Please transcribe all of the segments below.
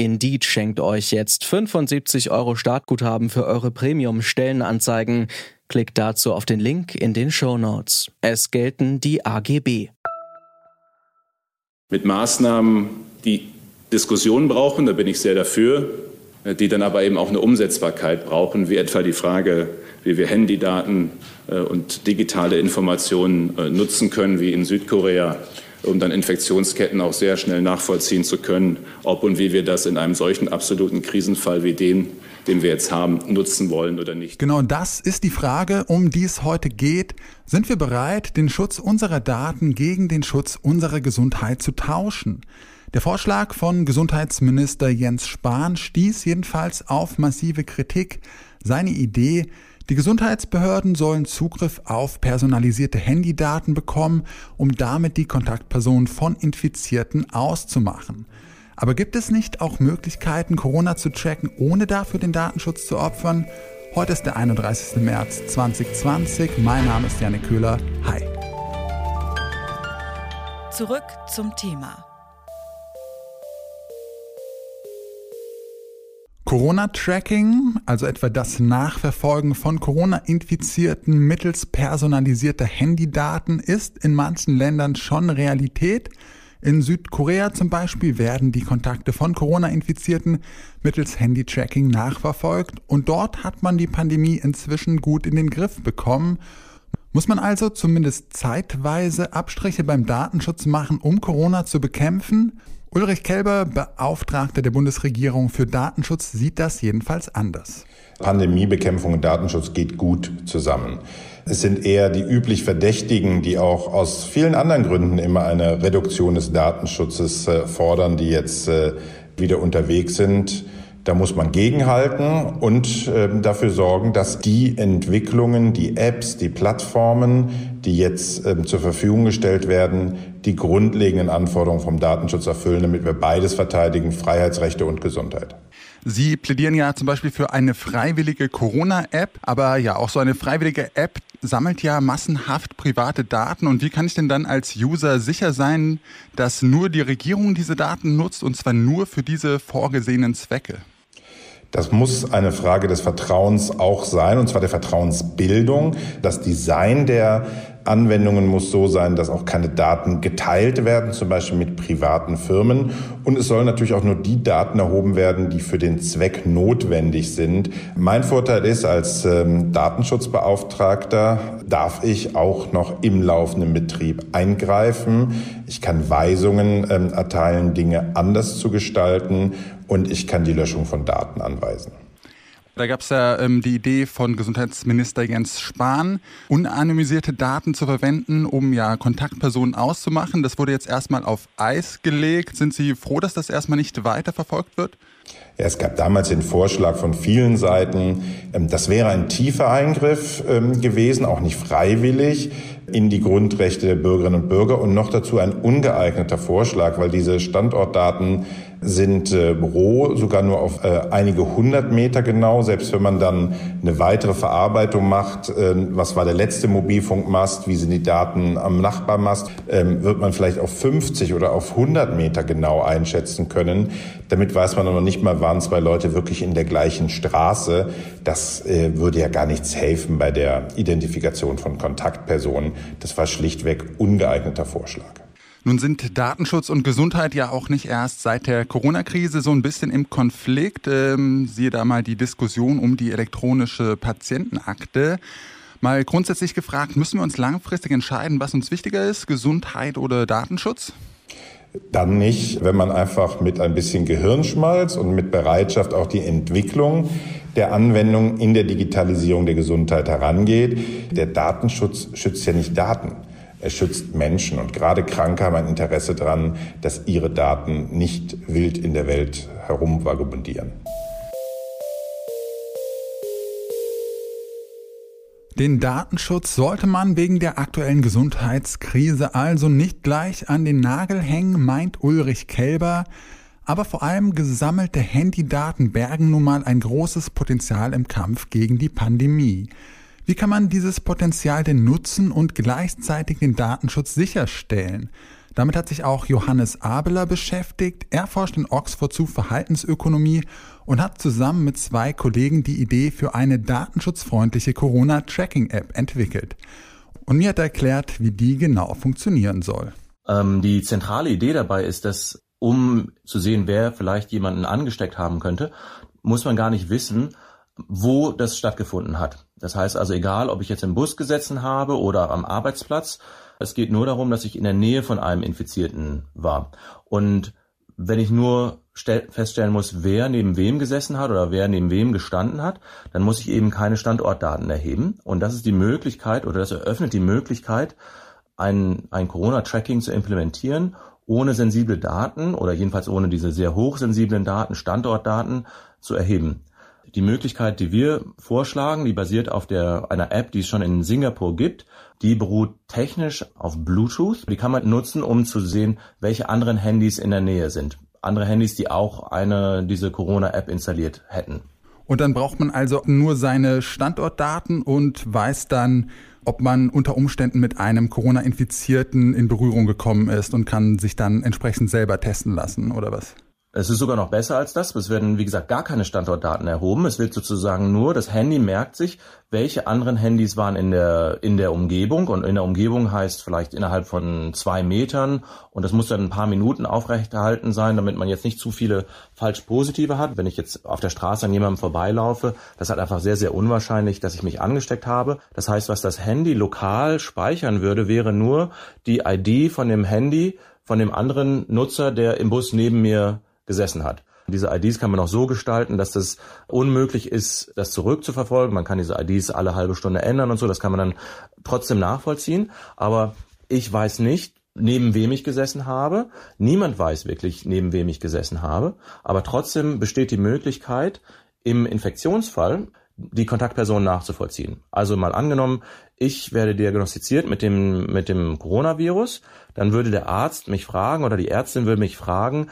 Indeed schenkt euch jetzt 75 Euro Startguthaben für eure Premium-Stellenanzeigen. Klickt dazu auf den Link in den Show Notes. Es gelten die AGB mit Maßnahmen, die Diskussion brauchen, da bin ich sehr dafür, die dann aber eben auch eine Umsetzbarkeit brauchen, wie etwa die Frage, wie wir Handydaten äh, und digitale Informationen äh, nutzen können, wie in Südkorea, um dann Infektionsketten auch sehr schnell nachvollziehen zu können, ob und wie wir das in einem solchen absoluten Krisenfall wie den den wir jetzt haben, nutzen wollen oder nicht. Genau das ist die Frage, um die es heute geht. Sind wir bereit, den Schutz unserer Daten gegen den Schutz unserer Gesundheit zu tauschen? Der Vorschlag von Gesundheitsminister Jens Spahn stieß jedenfalls auf massive Kritik. Seine Idee, die Gesundheitsbehörden sollen Zugriff auf personalisierte Handydaten bekommen, um damit die Kontaktpersonen von Infizierten auszumachen. Aber gibt es nicht auch Möglichkeiten, Corona zu tracken, ohne dafür den Datenschutz zu opfern? Heute ist der 31. März 2020. Mein Name ist Janik Köhler. Hi. Zurück zum Thema. Corona-Tracking, also etwa das Nachverfolgen von Corona-Infizierten mittels personalisierter Handydaten, ist in manchen Ländern schon Realität. In Südkorea zum Beispiel werden die Kontakte von Corona-Infizierten mittels Handy-Tracking nachverfolgt und dort hat man die Pandemie inzwischen gut in den Griff bekommen. Muss man also zumindest zeitweise Abstriche beim Datenschutz machen, um Corona zu bekämpfen? Ulrich Kelber, Beauftragter der Bundesregierung für Datenschutz, sieht das jedenfalls anders. Pandemiebekämpfung und Datenschutz geht gut zusammen. Es sind eher die üblich Verdächtigen, die auch aus vielen anderen Gründen immer eine Reduktion des Datenschutzes äh, fordern, die jetzt äh, wieder unterwegs sind. Da muss man gegenhalten und äh, dafür sorgen, dass die Entwicklungen, die Apps, die Plattformen, die jetzt äh, zur Verfügung gestellt werden, die grundlegenden Anforderungen vom Datenschutz erfüllen, damit wir beides verteidigen, Freiheitsrechte und Gesundheit. Sie plädieren ja zum Beispiel für eine freiwillige Corona-App, aber ja, auch so eine freiwillige App sammelt ja massenhaft private Daten. Und wie kann ich denn dann als User sicher sein, dass nur die Regierung diese Daten nutzt und zwar nur für diese vorgesehenen Zwecke? Das muss eine Frage des Vertrauens auch sein, und zwar der Vertrauensbildung. Das Design der Anwendungen muss so sein, dass auch keine Daten geteilt werden, zum Beispiel mit privaten Firmen. Und es sollen natürlich auch nur die Daten erhoben werden, die für den Zweck notwendig sind. Mein Vorteil ist, als ähm, Datenschutzbeauftragter darf ich auch noch im laufenden Betrieb eingreifen. Ich kann Weisungen ähm, erteilen, Dinge anders zu gestalten und ich kann die Löschung von Daten anweisen. Da gab es ja ähm, die Idee von Gesundheitsminister Jens Spahn, unanonymisierte Daten zu verwenden, um ja Kontaktpersonen auszumachen. Das wurde jetzt erstmal auf Eis gelegt. Sind Sie froh, dass das erstmal nicht weiterverfolgt wird? Ja, es gab damals den Vorschlag von vielen Seiten, ähm, das wäre ein tiefer Eingriff ähm, gewesen, auch nicht freiwillig in die Grundrechte der Bürgerinnen und Bürger und noch dazu ein ungeeigneter Vorschlag, weil diese Standortdaten sind äh, roh, sogar nur auf äh, einige hundert Meter genau. Selbst wenn man dann eine weitere Verarbeitung macht, äh, was war der letzte Mobilfunkmast, wie sind die Daten am Nachbarmast, äh, wird man vielleicht auf 50 oder auf 100 Meter genau einschätzen können. Damit weiß man noch nicht mal, waren zwei Leute wirklich in der gleichen Straße. Das äh, würde ja gar nichts helfen bei der Identifikation von Kontaktpersonen. Das war schlichtweg ungeeigneter Vorschlag. Nun sind Datenschutz und Gesundheit ja auch nicht erst seit der Corona-Krise so ein bisschen im Konflikt. Ähm, siehe da mal die Diskussion um die elektronische Patientenakte. Mal grundsätzlich gefragt, müssen wir uns langfristig entscheiden, was uns wichtiger ist, Gesundheit oder Datenschutz? Dann nicht, wenn man einfach mit ein bisschen Gehirnschmalz und mit Bereitschaft auch die Entwicklung der Anwendung in der Digitalisierung der Gesundheit herangeht. Der Datenschutz schützt ja nicht Daten. Er schützt Menschen und gerade Kranke haben ein Interesse daran, dass ihre Daten nicht wild in der Welt herumvagabundieren. Den Datenschutz sollte man wegen der aktuellen Gesundheitskrise also nicht gleich an den Nagel hängen, meint Ulrich Kelber. Aber vor allem gesammelte Handydaten bergen nun mal ein großes Potenzial im Kampf gegen die Pandemie. Wie kann man dieses Potenzial denn nutzen und gleichzeitig den Datenschutz sicherstellen? Damit hat sich auch Johannes Abeler beschäftigt. Er forscht in Oxford zu Verhaltensökonomie und hat zusammen mit zwei Kollegen die Idee für eine datenschutzfreundliche Corona-Tracking-App entwickelt. Und mir hat er erklärt, wie die genau funktionieren soll. Ähm, die zentrale Idee dabei ist, dass um zu sehen, wer vielleicht jemanden angesteckt haben könnte, muss man gar nicht wissen, wo das stattgefunden hat. Das heißt also, egal, ob ich jetzt im Bus gesessen habe oder am Arbeitsplatz, es geht nur darum, dass ich in der Nähe von einem Infizierten war. Und wenn ich nur feststellen muss, wer neben wem gesessen hat oder wer neben wem gestanden hat, dann muss ich eben keine Standortdaten erheben. Und das ist die Möglichkeit oder das eröffnet die Möglichkeit, ein, ein Corona-Tracking zu implementieren, ohne sensible Daten oder jedenfalls ohne diese sehr hochsensiblen Daten, Standortdaten zu erheben. Die Möglichkeit, die wir vorschlagen, die basiert auf der, einer App, die es schon in Singapur gibt. Die beruht technisch auf Bluetooth. Die kann man nutzen, um zu sehen, welche anderen Handys in der Nähe sind. Andere Handys, die auch eine, diese Corona-App installiert hätten. Und dann braucht man also nur seine Standortdaten und weiß dann, ob man unter Umständen mit einem Corona-Infizierten in Berührung gekommen ist und kann sich dann entsprechend selber testen lassen, oder was? Es ist sogar noch besser als das. Es werden, wie gesagt, gar keine Standortdaten erhoben. Es wird sozusagen nur, das Handy merkt sich, welche anderen Handys waren in der, in der Umgebung. Und in der Umgebung heißt vielleicht innerhalb von zwei Metern. Und das muss dann ein paar Minuten aufrechterhalten sein, damit man jetzt nicht zu viele falsch positive hat. Wenn ich jetzt auf der Straße an jemandem vorbeilaufe, das ist halt einfach sehr, sehr unwahrscheinlich, dass ich mich angesteckt habe. Das heißt, was das Handy lokal speichern würde, wäre nur die ID von dem Handy von dem anderen Nutzer, der im Bus neben mir gesessen hat. Diese IDs kann man auch so gestalten, dass das unmöglich ist, das zurückzuverfolgen. Man kann diese IDs alle halbe Stunde ändern und so. Das kann man dann trotzdem nachvollziehen. Aber ich weiß nicht, neben wem ich gesessen habe. Niemand weiß wirklich, neben wem ich gesessen habe. Aber trotzdem besteht die Möglichkeit, im Infektionsfall die Kontaktperson nachzuvollziehen. Also mal angenommen, ich werde diagnostiziert mit dem, mit dem Coronavirus, dann würde der Arzt mich fragen oder die Ärztin würde mich fragen,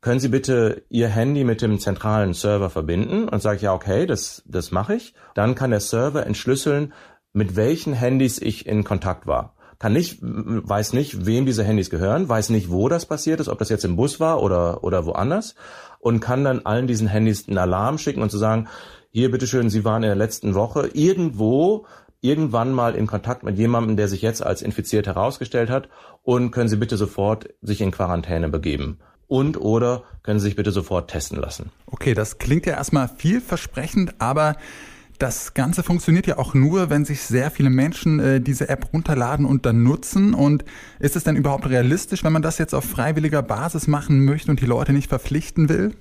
können Sie bitte Ihr Handy mit dem zentralen Server verbinden? Und sage ich, ja, okay, das, das mache ich. Dann kann der Server entschlüsseln, mit welchen Handys ich in Kontakt war. Kann nicht, weiß nicht, wem diese Handys gehören, weiß nicht, wo das passiert ist, ob das jetzt im Bus war oder, oder woanders und kann dann allen diesen Handys einen Alarm schicken und zu sagen, hier, bitteschön, Sie waren in der letzten Woche irgendwo irgendwann mal in Kontakt mit jemandem, der sich jetzt als infiziert herausgestellt hat und können Sie bitte sofort sich in Quarantäne begeben und oder können Sie sich bitte sofort testen lassen. Okay, das klingt ja erstmal vielversprechend, aber das Ganze funktioniert ja auch nur, wenn sich sehr viele Menschen äh, diese App runterladen und dann nutzen. Und ist es denn überhaupt realistisch, wenn man das jetzt auf freiwilliger Basis machen möchte und die Leute nicht verpflichten will?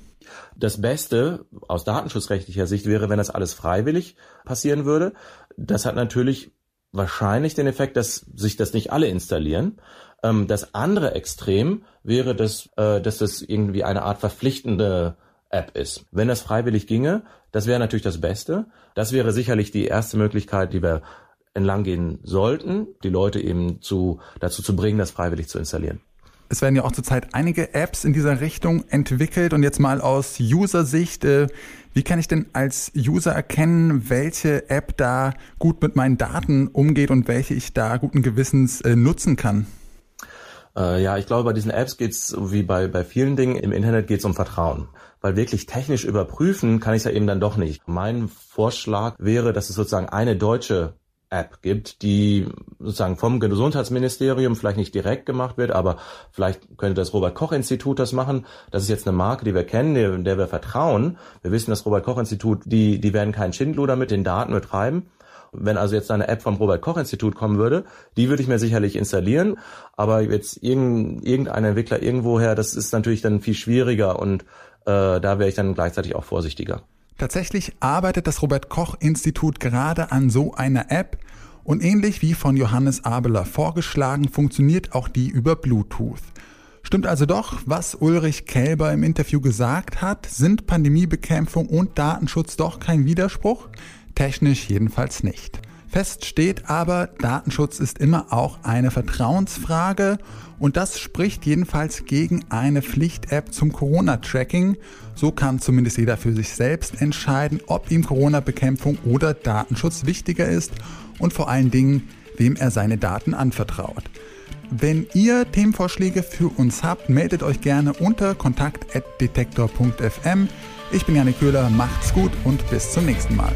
Das Beste aus datenschutzrechtlicher Sicht wäre, wenn das alles freiwillig passieren würde. Das hat natürlich wahrscheinlich den Effekt, dass sich das nicht alle installieren. Ähm, das andere Extrem wäre, dass, äh, dass das irgendwie eine Art verpflichtende App ist. Wenn das freiwillig ginge, das wäre natürlich das Beste. Das wäre sicherlich die erste Möglichkeit, die wir entlang gehen sollten, die Leute eben zu, dazu zu bringen, das freiwillig zu installieren. Es werden ja auch zurzeit einige Apps in dieser Richtung entwickelt und jetzt mal aus User-Sicht, äh, wie kann ich denn als User erkennen, welche App da gut mit meinen Daten umgeht und welche ich da guten Gewissens äh, nutzen kann? Äh, ja, ich glaube, bei diesen Apps geht es wie bei, bei vielen Dingen im Internet geht es um Vertrauen. Weil wirklich technisch überprüfen kann ich ja eben dann doch nicht. Mein Vorschlag wäre, dass es sozusagen eine deutsche App gibt, die sozusagen vom Gesundheitsministerium vielleicht nicht direkt gemacht wird, aber vielleicht könnte das Robert Koch Institut das machen. Das ist jetzt eine Marke, die wir kennen, der, der wir vertrauen. Wir wissen, das Robert Koch Institut, die, die werden keinen Schindluder mit den Daten betreiben. Wenn also jetzt eine App vom Robert Koch Institut kommen würde, die würde ich mir sicherlich installieren. Aber jetzt irgendein Entwickler irgendwoher, das ist natürlich dann viel schwieriger und äh, da wäre ich dann gleichzeitig auch vorsichtiger. Tatsächlich arbeitet das Robert Koch Institut gerade an so einer App und ähnlich wie von Johannes Abeler vorgeschlagen, funktioniert auch die über Bluetooth. Stimmt also doch, was Ulrich Kälber im Interview gesagt hat, sind Pandemiebekämpfung und Datenschutz doch kein Widerspruch? Technisch jedenfalls nicht. Fest steht aber, Datenschutz ist immer auch eine Vertrauensfrage und das spricht jedenfalls gegen eine Pflicht-App zum Corona-Tracking. So kann zumindest jeder für sich selbst entscheiden, ob ihm Corona-Bekämpfung oder Datenschutz wichtiger ist und vor allen Dingen, wem er seine Daten anvertraut. Wenn ihr Themenvorschläge für uns habt, meldet euch gerne unter kontakt.detektor.fm. Ich bin Janik Köhler, macht's gut und bis zum nächsten Mal.